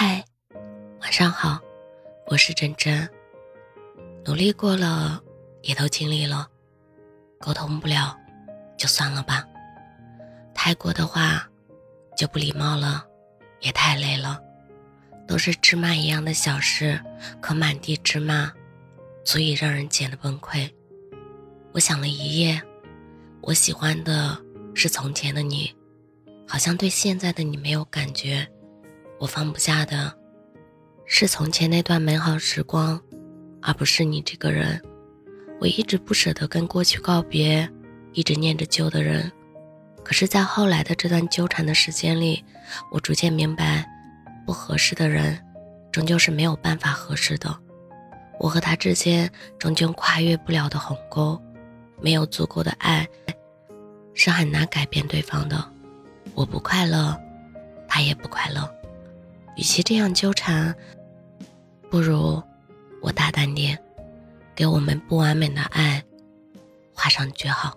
嗨，晚上好，我是真真。努力过了，也都经历了，沟通不了，就算了吧。太过的话，就不礼貌了，也太累了。都是芝麻一样的小事，可满地芝麻，足以让人减得崩溃。我想了一夜，我喜欢的是从前的你，好像对现在的你没有感觉。我放不下的，是从前那段美好时光，而不是你这个人。我一直不舍得跟过去告别，一直念着旧的人。可是，在后来的这段纠缠的时间里，我逐渐明白，不合适的人，终究是没有办法合适的。我和他之间终究跨越不了的鸿沟，没有足够的爱，是很难改变对方的。我不快乐，他也不快乐。与其这样纠缠，不如我大胆点，给我们不完美的爱画上句号。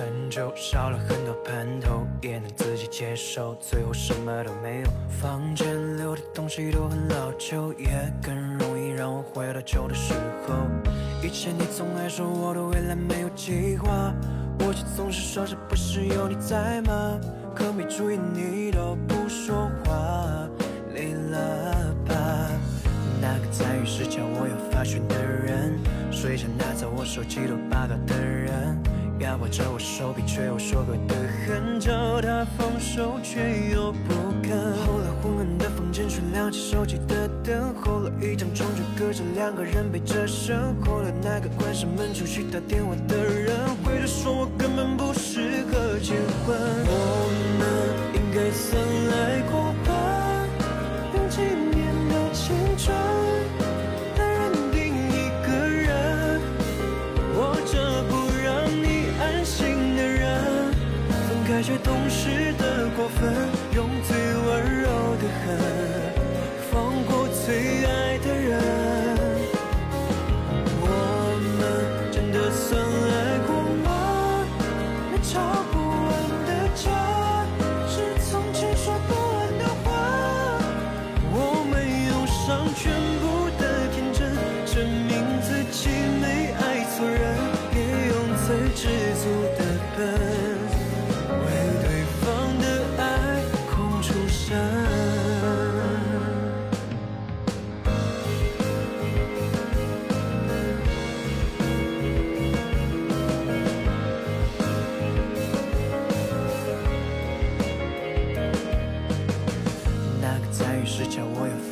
很久，少了很多盼头，也能自己接受。最后什么都没有，房间留的东西都很老旧，也更容易让我回到旧的时候。以前你总爱说我的未来没有计划，我却总是说这不是有你在吗？可没注意你都不说话，累了吧？那个在浴室叫我要发讯的人，睡前拿走我手机都霸道的人。压迫着我手臂，却又说过的很，久他放手，却又不肯。后来昏暗的房间，却亮起手机的灯。后来一张床，就隔着两个人背着身。后来那个关上门出去打电话的人，回头说我根本不是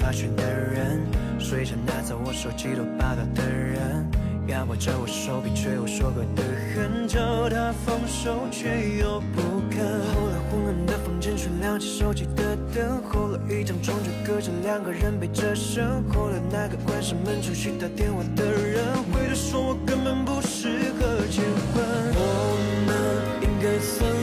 我要发讯的人，睡前拿走我手机都霸道的人，压迫着我手臂却又说过的很，叫他放手却又不肯。后来昏暗的房间却亮起手机的灯，后来一张床却隔着两个人背着身，后来那个关上门出去打电话的人，回头说我根本不适合结婚。我们应该算。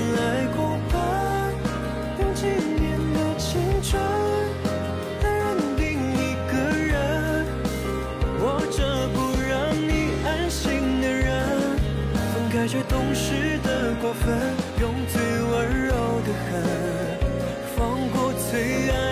最懂事的过分用最温柔的恨放过最爱